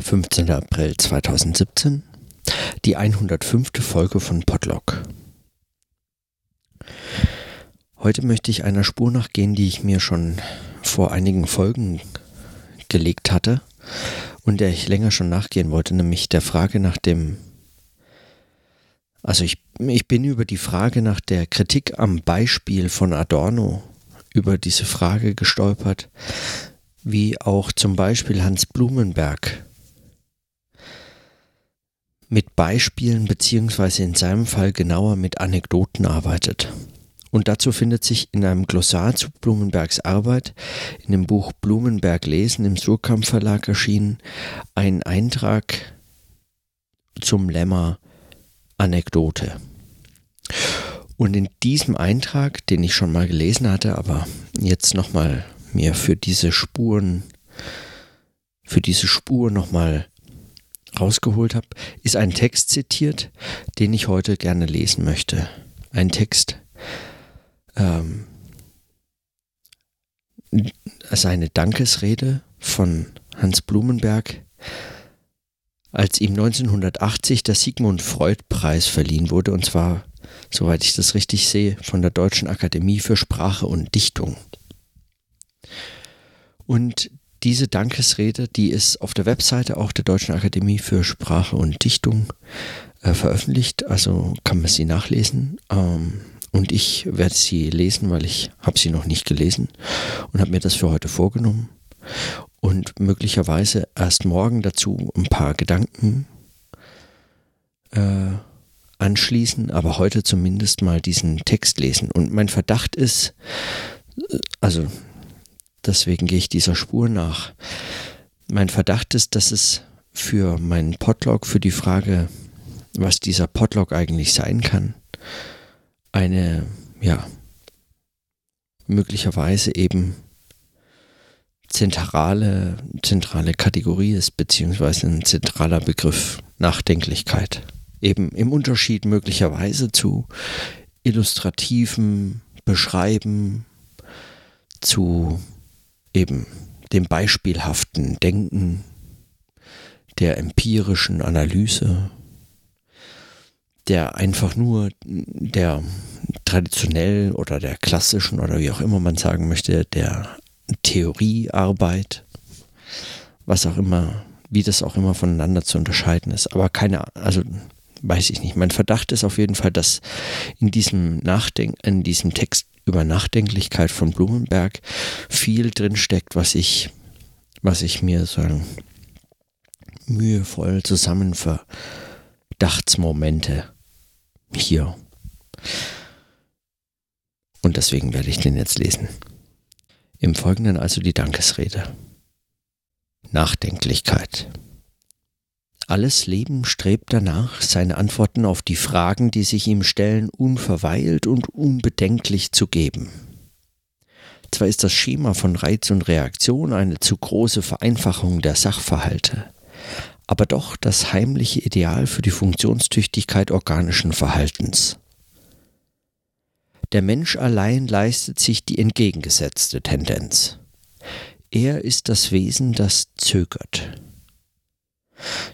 15. April 2017, die 105. Folge von Podlog. Heute möchte ich einer Spur nachgehen, die ich mir schon vor einigen Folgen gelegt hatte und der ich länger schon nachgehen wollte, nämlich der Frage nach dem, also ich, ich bin über die Frage nach der Kritik am Beispiel von Adorno über diese Frage gestolpert, wie auch zum Beispiel Hans Blumenberg mit Beispielen beziehungsweise in seinem Fall genauer mit Anekdoten arbeitet. Und dazu findet sich in einem Glossar zu Blumenbergs Arbeit, in dem Buch Blumenberg lesen im Surkamp Verlag erschienen, ein Eintrag zum Lemma Anekdote. Und in diesem Eintrag, den ich schon mal gelesen hatte, aber jetzt nochmal mir für diese Spuren, für diese Spur nochmal rausgeholt habe, ist ein Text zitiert, den ich heute gerne lesen möchte. Ein Text, ähm, seine Dankesrede von Hans Blumenberg, als ihm 1980 der Sigmund Freud Preis verliehen wurde, und zwar, soweit ich das richtig sehe, von der Deutschen Akademie für Sprache und Dichtung. Und diese Dankesrede, die ist auf der Webseite auch der Deutschen Akademie für Sprache und Dichtung äh, veröffentlicht, also kann man sie nachlesen. Ähm, und ich werde sie lesen, weil ich habe sie noch nicht gelesen und habe mir das für heute vorgenommen. Und möglicherweise erst morgen dazu ein paar Gedanken äh, anschließen, aber heute zumindest mal diesen Text lesen. Und mein Verdacht ist, äh, also deswegen gehe ich dieser Spur nach. Mein Verdacht ist, dass es für meinen Podlog, für die Frage, was dieser Podlog eigentlich sein kann, eine, ja, möglicherweise eben zentrale, zentrale Kategorie ist, beziehungsweise ein zentraler Begriff Nachdenklichkeit. Eben im Unterschied möglicherweise zu illustrativem Beschreiben, zu eben dem beispielhaften Denken, der empirischen Analyse, der einfach nur der traditionell oder der klassischen oder wie auch immer man sagen möchte, der Theoriearbeit, was auch immer, wie das auch immer voneinander zu unterscheiden ist. Aber keine, also weiß ich nicht. Mein Verdacht ist auf jeden Fall, dass in diesem Nachdenken, in diesem Text über Nachdenklichkeit von Blumenberg viel drin steckt, was ich, was ich mir so mühevoll zusammen Verdachtsmomente hier. Und deswegen werde ich den jetzt lesen. Im Folgenden also die Dankesrede. Nachdenklichkeit. Alles Leben strebt danach, seine Antworten auf die Fragen, die sich ihm stellen, unverweilt und unbedenklich zu geben. Zwar ist das Schema von Reiz und Reaktion eine zu große Vereinfachung der Sachverhalte, aber doch das heimliche Ideal für die Funktionstüchtigkeit organischen Verhaltens. Der Mensch allein leistet sich die entgegengesetzte Tendenz. Er ist das Wesen, das zögert.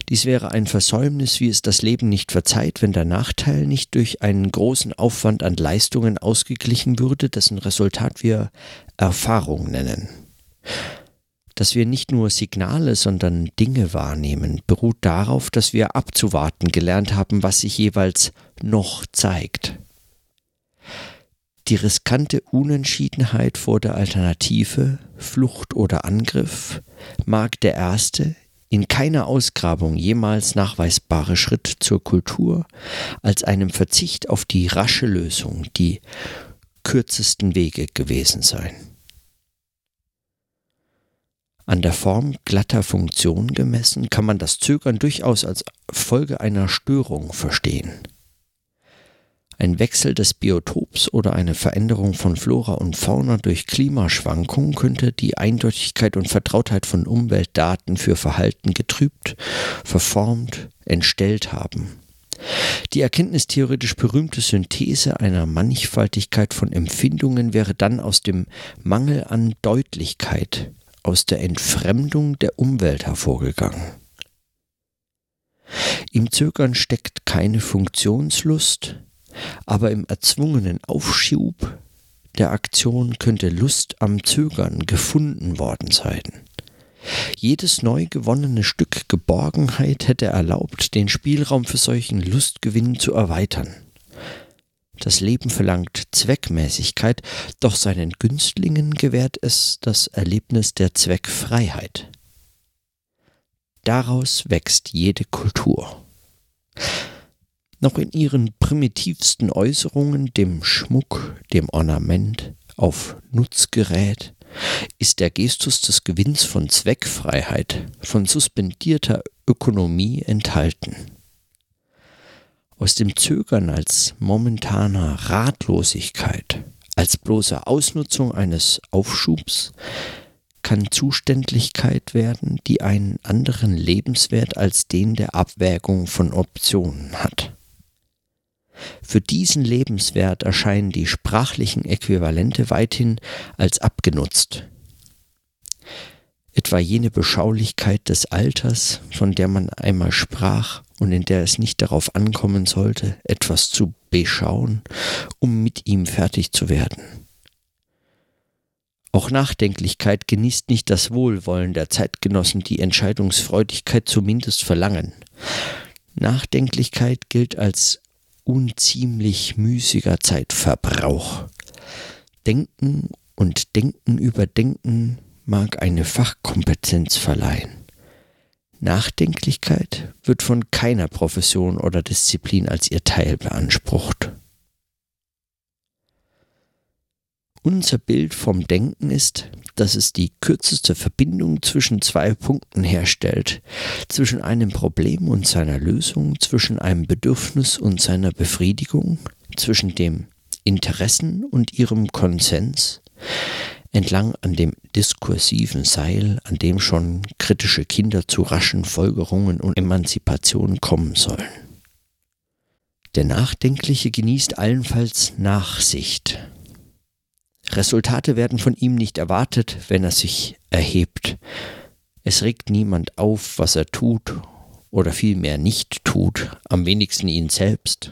Dies wäre ein Versäumnis, wie es das Leben nicht verzeiht, wenn der Nachteil nicht durch einen großen Aufwand an Leistungen ausgeglichen würde, dessen Resultat wir Erfahrung nennen. Dass wir nicht nur Signale, sondern Dinge wahrnehmen, beruht darauf, dass wir abzuwarten gelernt haben, was sich jeweils noch zeigt. Die riskante Unentschiedenheit vor der Alternative, Flucht oder Angriff, mag der erste, in keiner Ausgrabung jemals nachweisbare Schritt zur Kultur als einem Verzicht auf die rasche Lösung, die kürzesten Wege gewesen sein. An der Form glatter Funktion gemessen kann man das Zögern durchaus als Folge einer Störung verstehen. Ein Wechsel des Biotops oder eine Veränderung von Flora und Fauna durch Klimaschwankungen könnte die Eindeutigkeit und Vertrautheit von Umweltdaten für Verhalten getrübt, verformt, entstellt haben. Die erkenntnistheoretisch berühmte Synthese einer Mannigfaltigkeit von Empfindungen wäre dann aus dem Mangel an Deutlichkeit, aus der Entfremdung der Umwelt hervorgegangen. Im Zögern steckt keine Funktionslust, aber im erzwungenen Aufschub der Aktion könnte Lust am Zögern gefunden worden sein. Jedes neu gewonnene Stück Geborgenheit hätte erlaubt, den Spielraum für solchen Lustgewinn zu erweitern. Das Leben verlangt Zweckmäßigkeit, doch seinen Günstlingen gewährt es das Erlebnis der Zweckfreiheit. Daraus wächst jede Kultur. Noch in ihren primitivsten Äußerungen, dem Schmuck, dem Ornament, auf Nutzgerät, ist der Gestus des Gewinns von Zweckfreiheit, von suspendierter Ökonomie enthalten. Aus dem Zögern als momentaner Ratlosigkeit, als bloße Ausnutzung eines Aufschubs, kann Zuständlichkeit werden, die einen anderen Lebenswert als den der Abwägung von Optionen hat. Für diesen Lebenswert erscheinen die sprachlichen Äquivalente weithin als abgenutzt. Etwa jene Beschaulichkeit des Alters, von der man einmal sprach und in der es nicht darauf ankommen sollte, etwas zu beschauen, um mit ihm fertig zu werden. Auch Nachdenklichkeit genießt nicht das Wohlwollen der Zeitgenossen, die Entscheidungsfreudigkeit zumindest verlangen. Nachdenklichkeit gilt als unziemlich müßiger Zeitverbrauch. Denken und Denken über Denken mag eine Fachkompetenz verleihen. Nachdenklichkeit wird von keiner Profession oder Disziplin als ihr Teil beansprucht. Unser Bild vom Denken ist, dass es die kürzeste Verbindung zwischen zwei Punkten herstellt, zwischen einem Problem und seiner Lösung, zwischen einem Bedürfnis und seiner Befriedigung, zwischen dem Interessen und ihrem Konsens, entlang an dem diskursiven Seil, an dem schon kritische Kinder zu raschen Folgerungen und Emanzipation kommen sollen. Der Nachdenkliche genießt allenfalls Nachsicht, Resultate werden von ihm nicht erwartet, wenn er sich erhebt. Es regt niemand auf, was er tut oder vielmehr nicht tut, am wenigsten ihn selbst.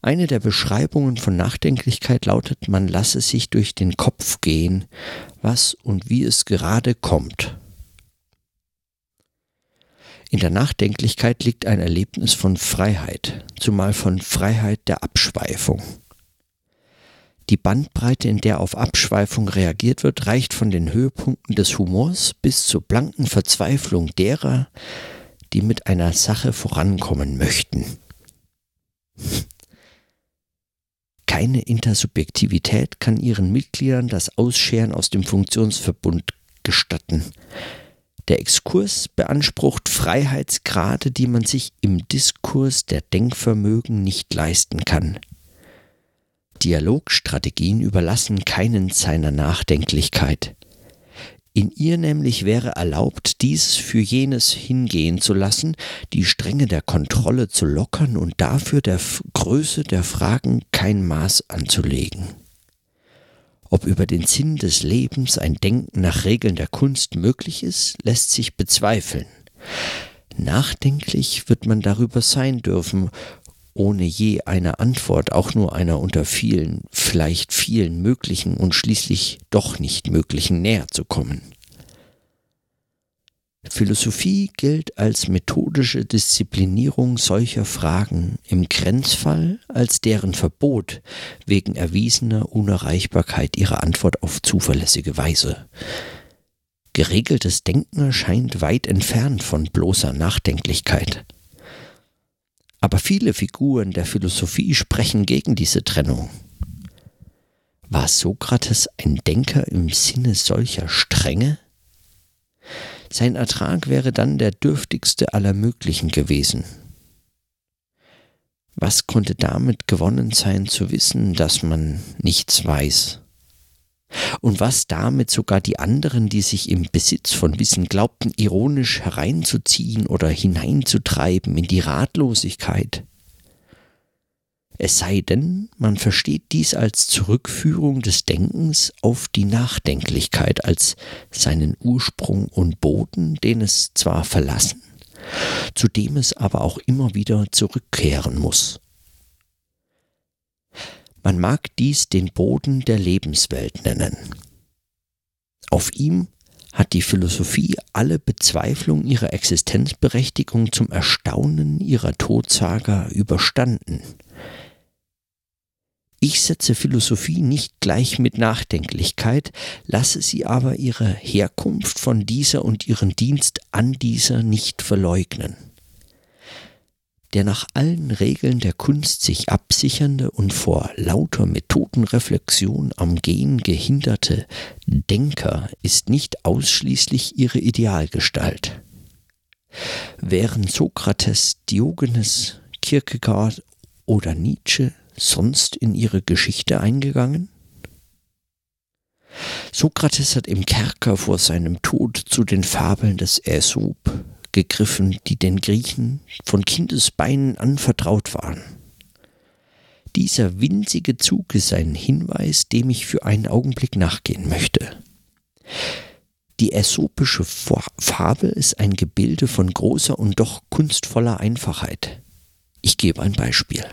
Eine der Beschreibungen von Nachdenklichkeit lautet, man lasse sich durch den Kopf gehen, was und wie es gerade kommt. In der Nachdenklichkeit liegt ein Erlebnis von Freiheit, zumal von Freiheit der Abschweifung. Die Bandbreite, in der auf Abschweifung reagiert wird, reicht von den Höhepunkten des Humors bis zur blanken Verzweiflung derer, die mit einer Sache vorankommen möchten. Keine Intersubjektivität kann ihren Mitgliedern das Ausscheren aus dem Funktionsverbund gestatten. Der Exkurs beansprucht Freiheitsgrade, die man sich im Diskurs der Denkvermögen nicht leisten kann. Dialogstrategien überlassen keinen seiner Nachdenklichkeit. In ihr nämlich wäre erlaubt, dieses für jenes hingehen zu lassen, die Stränge der Kontrolle zu lockern und dafür der Größe der Fragen kein Maß anzulegen. Ob über den Sinn des Lebens ein Denken nach Regeln der Kunst möglich ist, lässt sich bezweifeln. Nachdenklich wird man darüber sein dürfen, ohne je eine Antwort, auch nur einer unter vielen, vielleicht vielen möglichen und schließlich doch nicht möglichen näher zu kommen. Philosophie gilt als methodische Disziplinierung solcher Fragen, im Grenzfall als deren Verbot wegen erwiesener Unerreichbarkeit ihrer Antwort auf zuverlässige Weise. Geregeltes Denken erscheint weit entfernt von bloßer Nachdenklichkeit. Aber viele Figuren der Philosophie sprechen gegen diese Trennung. War Sokrates ein Denker im Sinne solcher Strenge? Sein Ertrag wäre dann der dürftigste aller möglichen gewesen. Was konnte damit gewonnen sein zu wissen, dass man nichts weiß? Und was damit sogar die anderen, die sich im Besitz von Wissen glaubten, ironisch hereinzuziehen oder hineinzutreiben in die Ratlosigkeit. Es sei denn, man versteht dies als Zurückführung des Denkens auf die Nachdenklichkeit, als seinen Ursprung und Boden, den es zwar verlassen, zu dem es aber auch immer wieder zurückkehren muss. Man mag dies den Boden der Lebenswelt nennen. Auf ihm hat die Philosophie alle Bezweiflung ihrer Existenzberechtigung zum Erstaunen ihrer Todsager überstanden. Ich setze Philosophie nicht gleich mit Nachdenklichkeit, lasse sie aber ihre Herkunft von dieser und ihren Dienst an dieser nicht verleugnen der nach allen Regeln der Kunst sich absichernde und vor lauter Methodenreflexion am Gehen gehinderte Denker ist nicht ausschließlich ihre Idealgestalt. Wären Sokrates, Diogenes, Kierkegaard oder Nietzsche sonst in ihre Geschichte eingegangen? Sokrates hat im Kerker vor seinem Tod zu den Fabeln des Aesop gegriffen, die den Griechen von Kindesbeinen anvertraut waren. Dieser winzige Zug ist ein Hinweis, dem ich für einen Augenblick nachgehen möchte. Die äsopische Fabel ist ein Gebilde von großer und doch kunstvoller Einfachheit. Ich gebe ein Beispiel.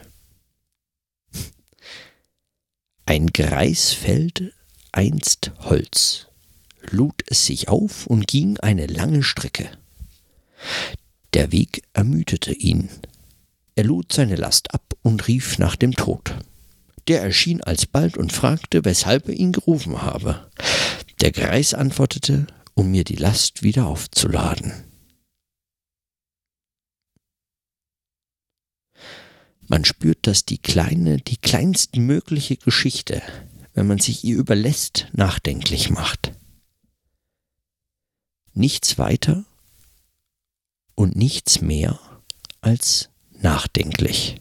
Ein Greis fällt einst Holz, lud es sich auf und ging eine lange Strecke. Der Weg ermüdete ihn. Er lud seine Last ab und rief nach dem Tod. Der erschien alsbald und fragte, weshalb er ihn gerufen habe. Der Greis antwortete, um mir die Last wieder aufzuladen. Man spürt, dass die kleine, die kleinstmögliche Geschichte, wenn man sich ihr überlässt, nachdenklich macht. Nichts weiter und nichts mehr als nachdenklich.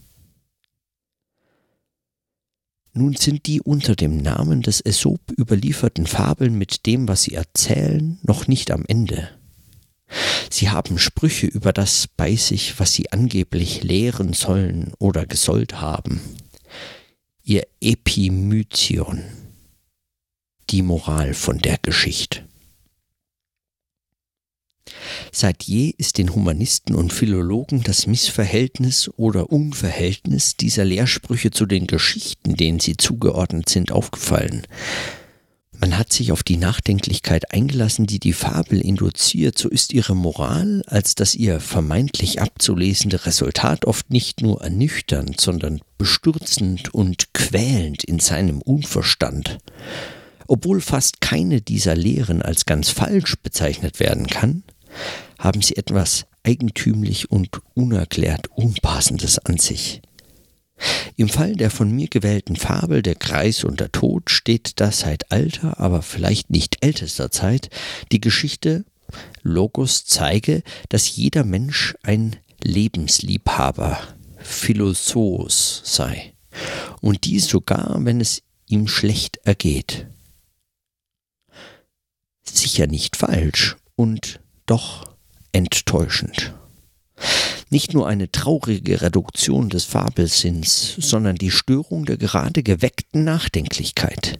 Nun sind die unter dem Namen des Aesop überlieferten Fabeln mit dem, was sie erzählen, noch nicht am Ende. Sie haben Sprüche über das bei sich, was sie angeblich lehren sollen oder gesollt haben. Ihr Epimyzion, die Moral von der Geschichte. Seit je ist den Humanisten und Philologen das Missverhältnis oder Unverhältnis dieser Lehrsprüche zu den Geschichten, denen sie zugeordnet sind, aufgefallen. Man hat sich auf die Nachdenklichkeit eingelassen, die die Fabel induziert, so ist ihre Moral als das ihr vermeintlich abzulesende Resultat oft nicht nur ernüchternd, sondern bestürzend und quälend in seinem Unverstand. Obwohl fast keine dieser Lehren als ganz falsch bezeichnet werden kann, haben sie etwas eigentümlich und unerklärt Unpassendes an sich. Im Fall der von mir gewählten Fabel Der Kreis und der Tod steht da seit alter, aber vielleicht nicht ältester Zeit die Geschichte Logos zeige, dass jeder Mensch ein Lebensliebhaber, Philosos sei, und dies sogar, wenn es ihm schlecht ergeht. Sicher nicht falsch und doch enttäuschend. Nicht nur eine traurige Reduktion des Fabelsinns, sondern die Störung der gerade geweckten Nachdenklichkeit.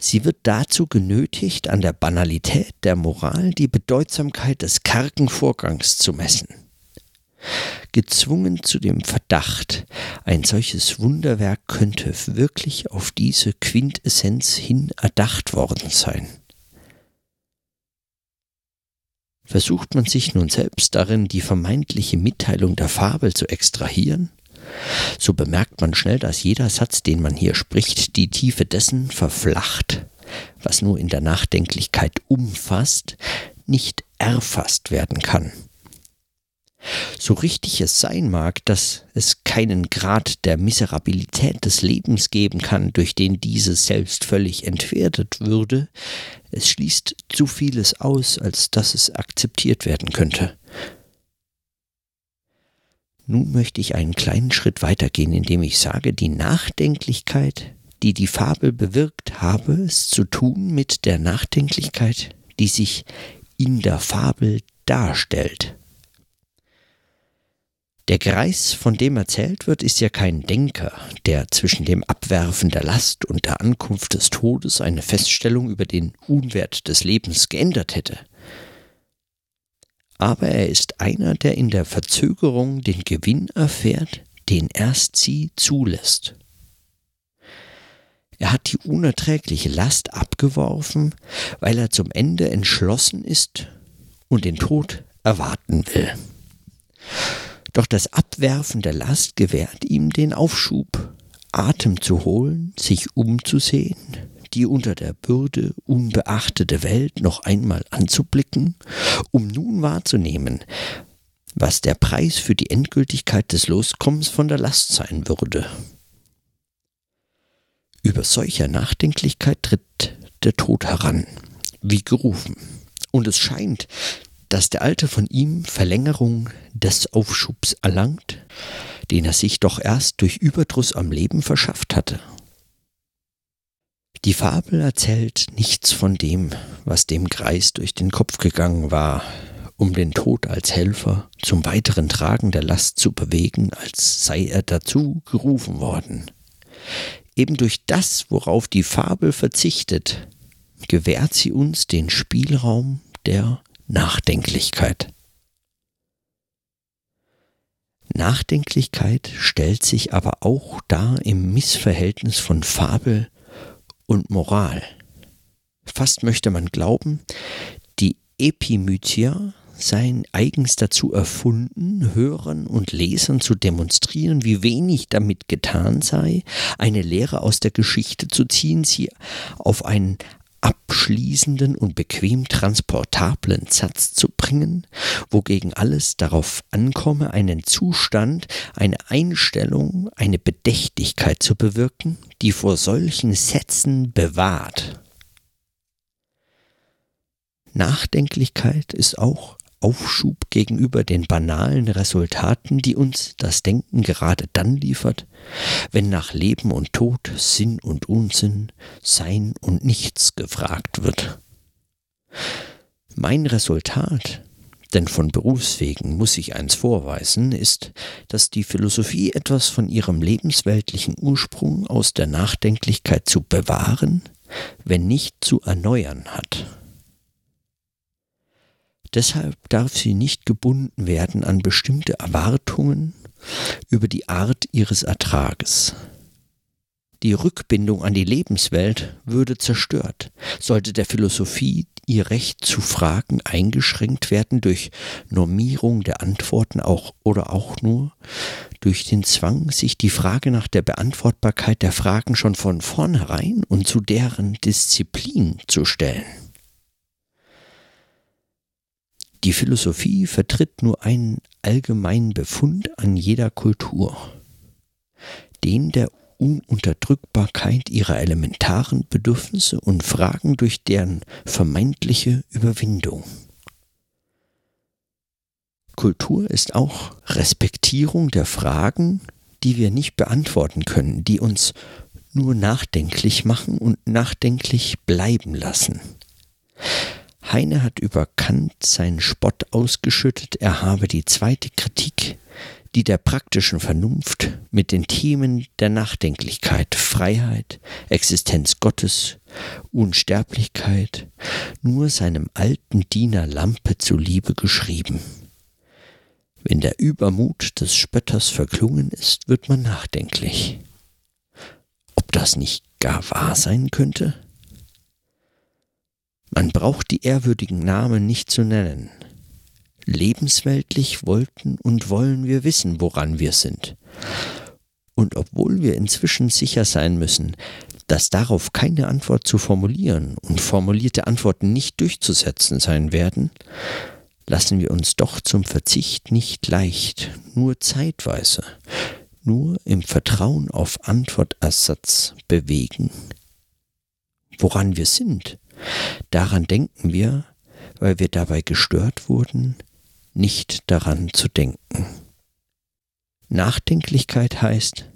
Sie wird dazu genötigt, an der Banalität der Moral die Bedeutsamkeit des kargen Vorgangs zu messen. Gezwungen zu dem Verdacht, ein solches Wunderwerk könnte wirklich auf diese Quintessenz hin erdacht worden sein. Versucht man sich nun selbst darin, die vermeintliche Mitteilung der Fabel zu extrahieren? So bemerkt man schnell, dass jeder Satz, den man hier spricht, die Tiefe dessen verflacht, was nur in der Nachdenklichkeit umfasst, nicht erfasst werden kann. So richtig es sein mag, dass es keinen Grad der Miserabilität des Lebens geben kann, durch den dieses selbst völlig entwertet würde, es schließt zu vieles aus, als dass es akzeptiert werden könnte. Nun möchte ich einen kleinen Schritt weitergehen, indem ich sage, die Nachdenklichkeit, die die Fabel bewirkt, habe es zu tun mit der Nachdenklichkeit, die sich in der Fabel darstellt. Der Greis, von dem erzählt wird, ist ja kein Denker, der zwischen dem Abwerfen der Last und der Ankunft des Todes eine Feststellung über den Unwert des Lebens geändert hätte. aber er ist einer, der in der Verzögerung den Gewinn erfährt, den erst sie zulässt. Er hat die unerträgliche Last abgeworfen, weil er zum Ende entschlossen ist und den Tod erwarten will. Doch das Abwerfen der Last gewährt ihm den Aufschub, Atem zu holen, sich umzusehen, die unter der Bürde unbeachtete Welt noch einmal anzublicken, um nun wahrzunehmen, was der Preis für die Endgültigkeit des Loskommens von der Last sein würde. Über solcher Nachdenklichkeit tritt der Tod heran, wie gerufen. Und es scheint, dass der Alte von ihm Verlängerung des Aufschubs erlangt, den er sich doch erst durch Überdruss am Leben verschafft hatte. Die Fabel erzählt nichts von dem, was dem Greis durch den Kopf gegangen war, um den Tod als Helfer zum weiteren Tragen der Last zu bewegen, als sei er dazu gerufen worden. Eben durch das, worauf die Fabel verzichtet, gewährt sie uns den Spielraum der Nachdenklichkeit. Nachdenklichkeit stellt sich aber auch dar im Missverhältnis von Fabel und Moral. Fast möchte man glauben, die Epimythia seien eigens dazu erfunden, Hörern und Lesern zu demonstrieren, wie wenig damit getan sei, eine Lehre aus der Geschichte zu ziehen, sie auf einen abschließenden und bequem transportablen Satz zu bringen, wogegen alles darauf ankomme, einen Zustand, eine Einstellung, eine Bedächtigkeit zu bewirken, die vor solchen Sätzen bewahrt. Nachdenklichkeit ist auch Aufschub gegenüber den banalen Resultaten, die uns das Denken gerade dann liefert, wenn nach Leben und Tod, Sinn und Unsinn, Sein und Nichts gefragt wird. Mein Resultat, denn von Berufswegen muss ich eins vorweisen, ist, dass die Philosophie etwas von ihrem lebensweltlichen Ursprung aus der Nachdenklichkeit zu bewahren, wenn nicht zu erneuern hat. Deshalb darf sie nicht gebunden werden an bestimmte Erwartungen über die Art ihres Ertrages. Die Rückbindung an die Lebenswelt würde zerstört, sollte der Philosophie ihr Recht zu Fragen eingeschränkt werden durch Normierung der Antworten auch oder auch nur durch den Zwang, sich die Frage nach der Beantwortbarkeit der Fragen schon von vornherein und zu deren Disziplin zu stellen. Die Philosophie vertritt nur einen allgemeinen Befund an jeder Kultur, den der Ununterdrückbarkeit ihrer elementaren Bedürfnisse und Fragen durch deren vermeintliche Überwindung. Kultur ist auch Respektierung der Fragen, die wir nicht beantworten können, die uns nur nachdenklich machen und nachdenklich bleiben lassen. Heine hat über Kant seinen Spott ausgeschüttet, er habe die zweite Kritik, die der praktischen Vernunft mit den Themen der Nachdenklichkeit, Freiheit, Existenz Gottes, Unsterblichkeit, nur seinem alten Diener Lampe zuliebe geschrieben. Wenn der Übermut des Spötters verklungen ist, wird man nachdenklich. Ob das nicht gar wahr sein könnte? Man braucht die ehrwürdigen Namen nicht zu nennen. Lebensweltlich wollten und wollen wir wissen, woran wir sind. Und obwohl wir inzwischen sicher sein müssen, dass darauf keine Antwort zu formulieren und formulierte Antworten nicht durchzusetzen sein werden, lassen wir uns doch zum Verzicht nicht leicht, nur zeitweise, nur im Vertrauen auf Antwortersatz bewegen. Woran wir sind, Daran denken wir, weil wir dabei gestört wurden, nicht daran zu denken. Nachdenklichkeit heißt,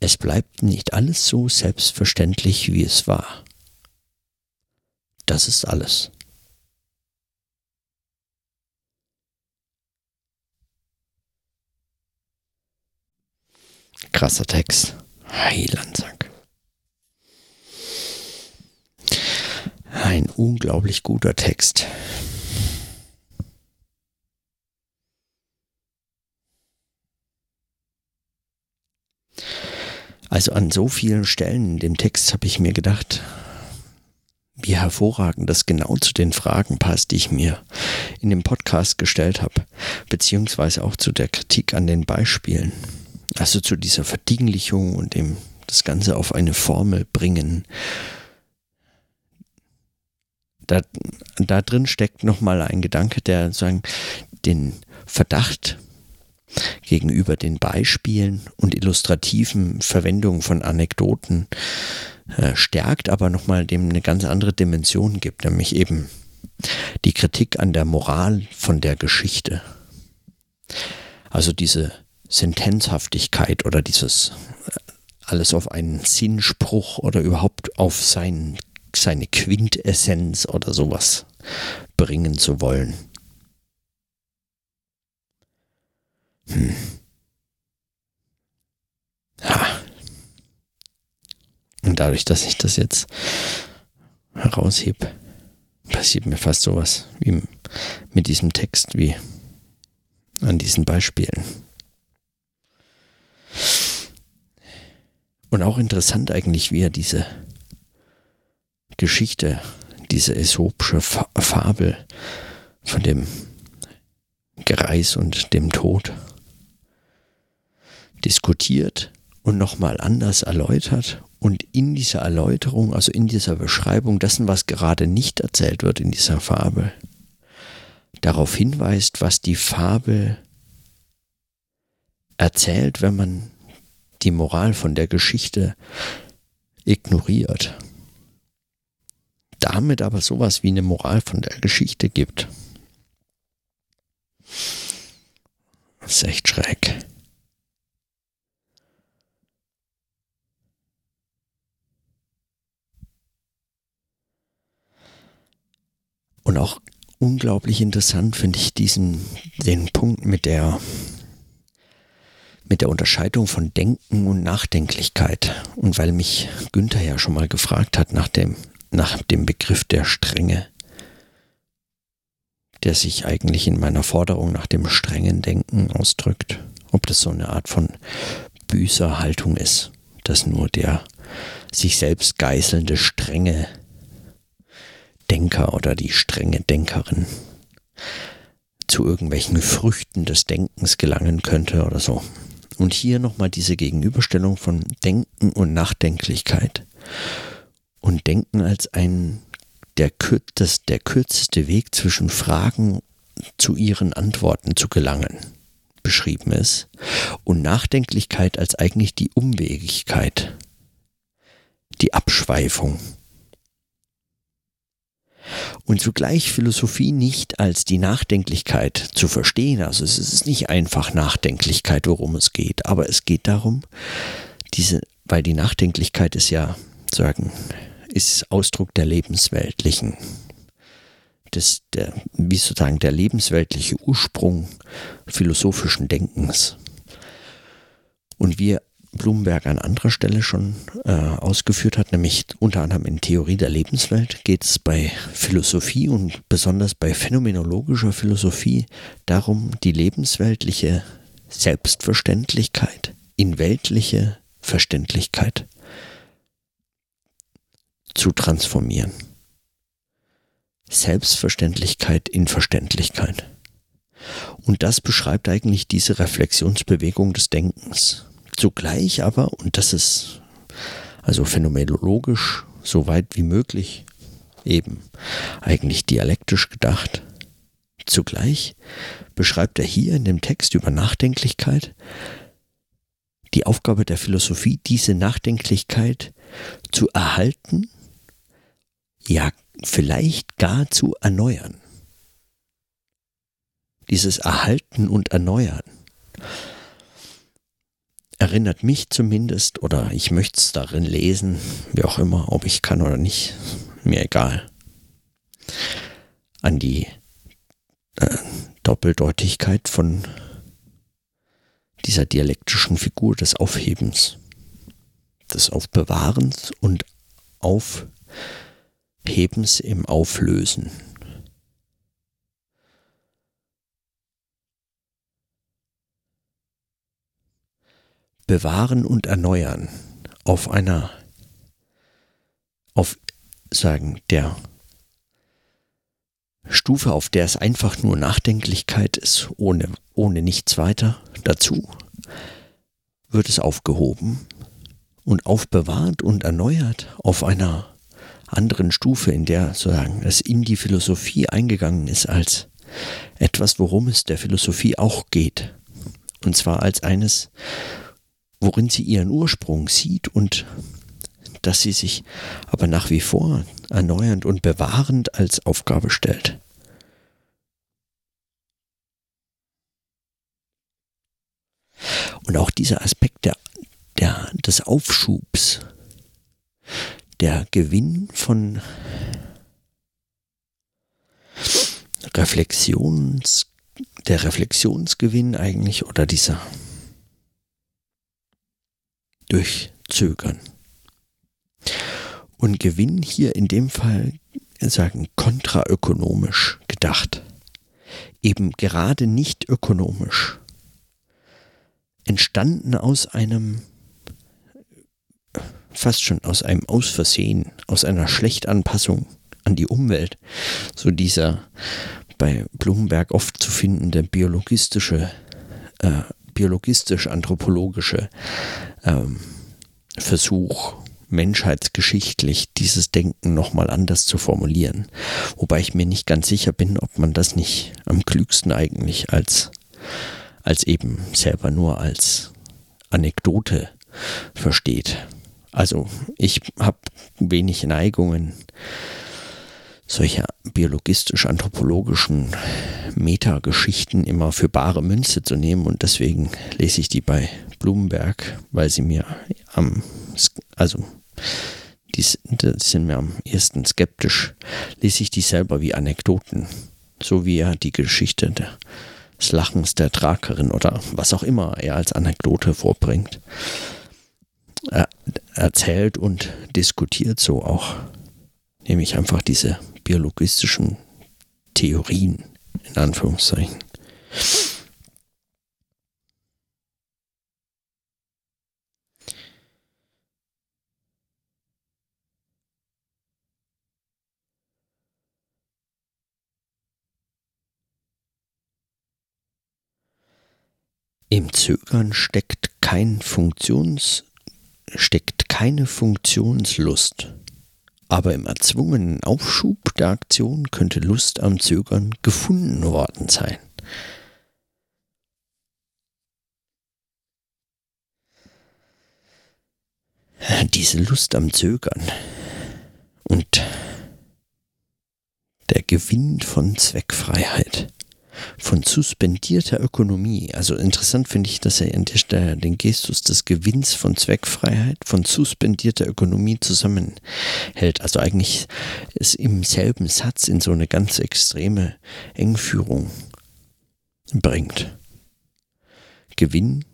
es bleibt nicht alles so selbstverständlich, wie es war. Das ist alles. Krasser Text. Heilandsack. Ein unglaublich guter Text. Also an so vielen Stellen in dem Text habe ich mir gedacht, wie hervorragend das genau zu den Fragen passt, die ich mir in dem Podcast gestellt habe, beziehungsweise auch zu der Kritik an den Beispielen. Also zu dieser Verdinglichung und dem das Ganze auf eine Formel bringen. Da, da drin steckt nochmal ein Gedanke, der sagen, den Verdacht gegenüber den Beispielen und illustrativen Verwendungen von Anekdoten äh, stärkt, aber nochmal dem eine ganz andere Dimension gibt, nämlich eben die Kritik an der Moral von der Geschichte. Also diese Sentenzhaftigkeit oder dieses äh, alles auf einen Sinnspruch oder überhaupt auf sein, seine Quintessenz oder sowas bringen zu wollen. Hm. Ha. Und dadurch, dass ich das jetzt heraushebe, passiert mir fast sowas wie mit diesem Text wie an diesen Beispielen. Und auch interessant eigentlich, wie er diese Geschichte, diese äsopische Fabel von dem Greis und dem Tod diskutiert und nochmal anders erläutert und in dieser Erläuterung, also in dieser Beschreibung dessen, was gerade nicht erzählt wird in dieser Fabel, darauf hinweist, was die Fabel erzählt, wenn man die Moral von der Geschichte ignoriert. Damit aber sowas wie eine Moral von der Geschichte gibt. Das ist echt schräg. Und auch unglaublich interessant finde ich diesen, den Punkt mit der, mit der Unterscheidung von Denken und Nachdenklichkeit. Und weil mich Günther ja schon mal gefragt hat nach dem, nach dem Begriff der Strenge, der sich eigentlich in meiner Forderung nach dem strengen Denken ausdrückt, ob das so eine Art von Büßerhaltung ist, dass nur der sich selbst geißelnde strenge Denker oder die strenge Denkerin zu irgendwelchen Früchten des Denkens gelangen könnte oder so. Und hier nochmal diese Gegenüberstellung von Denken und Nachdenklichkeit. Und Denken als ein der, das, der kürzeste Weg zwischen Fragen zu ihren Antworten zu gelangen beschrieben ist. Und Nachdenklichkeit als eigentlich die Umwegigkeit, die Abschweifung und zugleich Philosophie nicht als die Nachdenklichkeit zu verstehen. Also es ist nicht einfach Nachdenklichkeit, worum es geht, aber es geht darum, diese, weil die Nachdenklichkeit ist ja, sagen, ist Ausdruck der lebensweltlichen, des, der, wie sozusagen der lebensweltliche Ursprung philosophischen Denkens. Und wir Blumenberg an anderer Stelle schon äh, ausgeführt hat, nämlich unter anderem in Theorie der Lebenswelt, geht es bei Philosophie und besonders bei phänomenologischer Philosophie darum, die lebensweltliche Selbstverständlichkeit in weltliche Verständlichkeit zu transformieren. Selbstverständlichkeit in Verständlichkeit. Und das beschreibt eigentlich diese Reflexionsbewegung des Denkens. Zugleich aber, und das ist also phänomenologisch so weit wie möglich eben eigentlich dialektisch gedacht, zugleich beschreibt er hier in dem Text über Nachdenklichkeit die Aufgabe der Philosophie, diese Nachdenklichkeit zu erhalten, ja vielleicht gar zu erneuern. Dieses Erhalten und Erneuern erinnert mich zumindest, oder ich möchte es darin lesen, wie auch immer, ob ich kann oder nicht, mir egal, an die äh, Doppeldeutigkeit von dieser dialektischen Figur des Aufhebens, des Aufbewahrens und Aufhebens im Auflösen. bewahren und erneuern. auf einer, auf sagen, der Stufe, auf der es einfach nur Nachdenklichkeit ist, ohne, ohne nichts weiter dazu, wird es aufgehoben und aufbewahrt und erneuert auf einer anderen Stufe, in der sozusagen es in die Philosophie eingegangen ist, als etwas, worum es der Philosophie auch geht. Und zwar als eines, worin sie ihren Ursprung sieht und dass sie sich aber nach wie vor erneuernd und bewahrend als Aufgabe stellt. Und auch dieser Aspekt der, der, des Aufschubs, der Gewinn von Reflexions, der Reflexionsgewinn eigentlich oder dieser Durchzögern. Und Gewinn hier in dem Fall sagen kontraökonomisch gedacht. Eben gerade nicht ökonomisch. Entstanden aus einem fast schon aus einem Ausversehen, aus einer Schlechtanpassung an die Umwelt. So dieser bei Blumenberg oft zu findende biologistische, äh, biologistisch-anthropologische ähm, Versuch, menschheitsgeschichtlich dieses Denken nochmal anders zu formulieren. Wobei ich mir nicht ganz sicher bin, ob man das nicht am klügsten eigentlich als, als eben selber nur als Anekdote versteht. Also ich habe wenig Neigungen, solche biologistisch-anthropologischen Metageschichten immer für bare Münze zu nehmen. Und deswegen lese ich die bei Blumenberg, weil sie mir am, also die, die sind mir am ersten skeptisch, lese ich die selber wie Anekdoten, so wie er die Geschichte des Lachens der Trakerin oder was auch immer er als Anekdote vorbringt, er, erzählt und diskutiert so auch, nämlich einfach diese biologistischen Theorien in Anführungszeichen. Im Zögern steckt kein Funktions, steckt keine Funktionslust. Aber im erzwungenen Aufschub der Aktion könnte Lust am Zögern gefunden worden sein. Diese Lust am Zögern und der Gewinn von Zweckfreiheit von suspendierter Ökonomie. Also interessant finde ich, dass er an der Stelle den Gestus des Gewinns von Zweckfreiheit, von suspendierter Ökonomie zusammenhält. Also eigentlich es im selben Satz in so eine ganz extreme Engführung bringt. Gewinn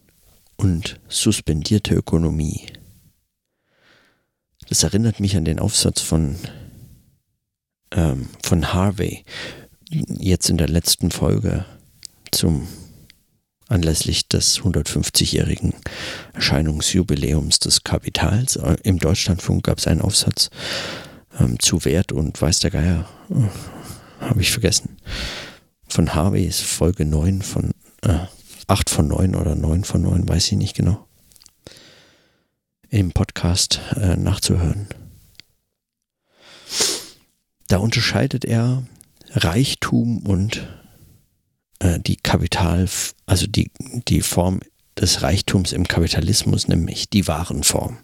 und suspendierte Ökonomie. Das erinnert mich an den Aufsatz von, ähm, von Harvey jetzt in der letzten Folge zum anlässlich des 150-jährigen Erscheinungsjubiläums des Kapitals. Äh, Im Deutschlandfunk gab es einen Aufsatz ähm, zu Wert und weiß der Geier, äh, habe ich vergessen. Von Harvey ist Folge 9 von, äh, 8 von 9 oder 9 von 9, weiß ich nicht genau. Im Podcast äh, nachzuhören. Da unterscheidet er Reichtum und äh, die Kapital, also die, die Form des Reichtums im Kapitalismus, nämlich die Warenform.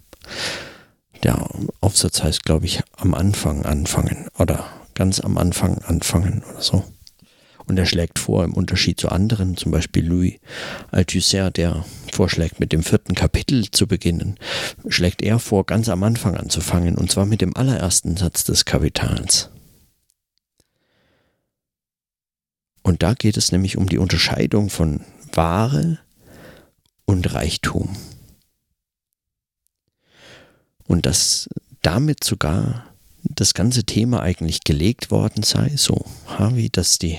Der Aufsatz heißt, glaube ich, am Anfang anfangen oder ganz am Anfang anfangen oder so. Und er schlägt vor, im Unterschied zu anderen, zum Beispiel Louis Althusser, der vorschlägt, mit dem vierten Kapitel zu beginnen, schlägt er vor, ganz am Anfang anzufangen, und zwar mit dem allerersten Satz des Kapitals. Und da geht es nämlich um die Unterscheidung von Ware und Reichtum. Und dass damit sogar das ganze Thema eigentlich gelegt worden sei, so Harvey, dass die,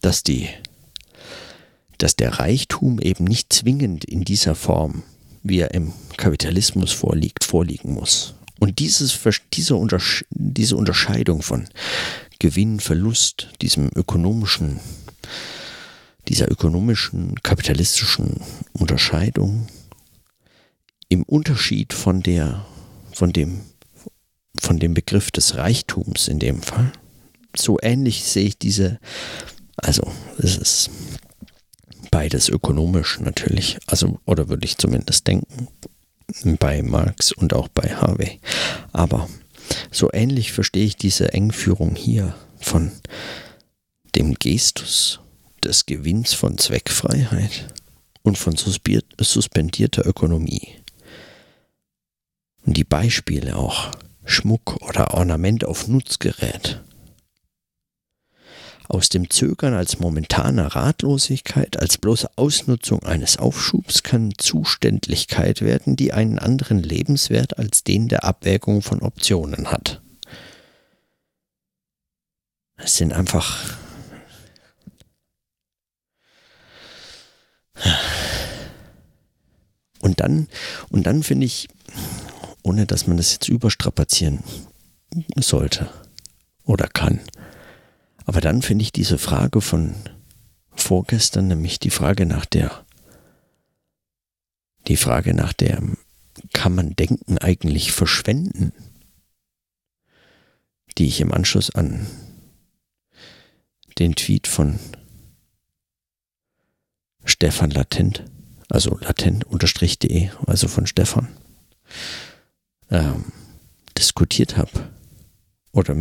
dass die, dass der Reichtum eben nicht zwingend in dieser Form wie er im Kapitalismus vorliegt, vorliegen muss. Und dieses, diese, Untersche diese Unterscheidung von Gewinn, Verlust, diesem ökonomischen, dieser ökonomischen, kapitalistischen Unterscheidung im Unterschied von der, von dem, von dem Begriff des Reichtums in dem Fall. So ähnlich sehe ich diese, also es ist beides ökonomisch natürlich, also oder würde ich zumindest denken bei Marx und auch bei Harvey. Aber so ähnlich verstehe ich diese Engführung hier von dem Gestus des Gewinns von Zweckfreiheit und von suspendierter Ökonomie. Und die Beispiele auch Schmuck oder Ornament auf Nutzgerät aus dem Zögern als momentaner Ratlosigkeit, als bloße Ausnutzung eines Aufschubs kann Zuständlichkeit werden, die einen anderen Lebenswert als den der Abwägung von Optionen hat. Es sind einfach dann und dann finde ich, ohne dass man das jetzt überstrapazieren sollte oder kann, aber dann finde ich diese Frage von vorgestern, nämlich die Frage nach der, die Frage nach der, kann man Denken eigentlich verschwenden? Die ich im Anschluss an den Tweet von Stefan Latent, also latent-de, also von Stefan, ähm, diskutiert habe. Oder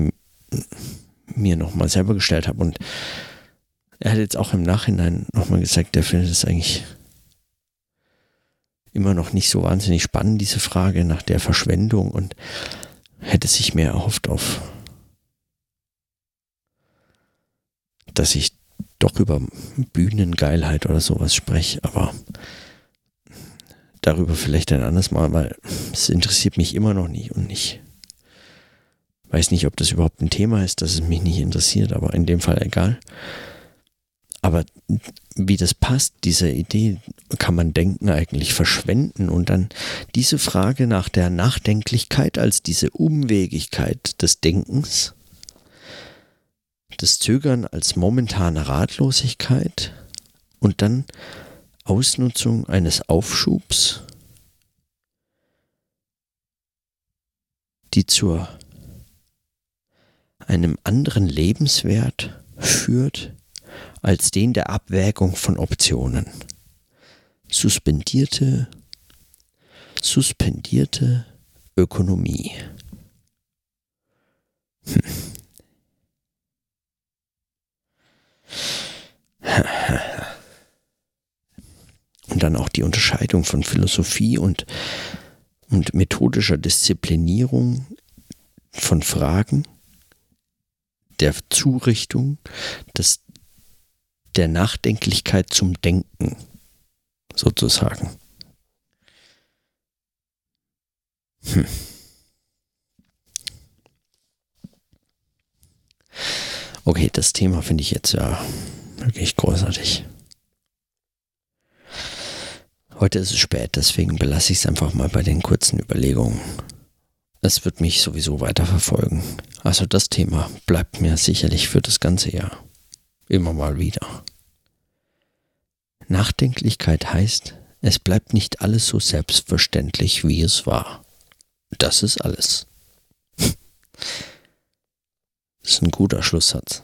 mir nochmal selber gestellt habe. Und er hat jetzt auch im Nachhinein nochmal gesagt, er findet es eigentlich immer noch nicht so wahnsinnig spannend, diese Frage nach der Verschwendung und hätte sich mehr erhofft auf, dass ich doch über Bühnengeilheit oder sowas spreche, aber darüber vielleicht ein anderes Mal, weil es interessiert mich immer noch nicht und nicht Weiß nicht, ob das überhaupt ein Thema ist, dass es mich nicht interessiert, aber in dem Fall egal. Aber wie das passt, diese Idee, kann man Denken eigentlich verschwenden und dann diese Frage nach der Nachdenklichkeit als diese Umwegigkeit des Denkens, das Zögern als momentane Ratlosigkeit und dann Ausnutzung eines Aufschubs, die zur einem anderen Lebenswert führt als den der Abwägung von Optionen. Suspendierte, suspendierte Ökonomie. Hm. Und dann auch die Unterscheidung von Philosophie und, und methodischer Disziplinierung von Fragen der Zurichtung, des, der Nachdenklichkeit zum Denken, sozusagen. Hm. Okay, das Thema finde ich jetzt ja wirklich großartig. Heute ist es spät, deswegen belasse ich es einfach mal bei den kurzen Überlegungen. Es wird mich sowieso weiter verfolgen. Also das Thema bleibt mir sicherlich für das ganze Jahr. Immer mal wieder. Nachdenklichkeit heißt, es bleibt nicht alles so selbstverständlich, wie es war. Das ist alles. Das ist ein guter Schlusssatz.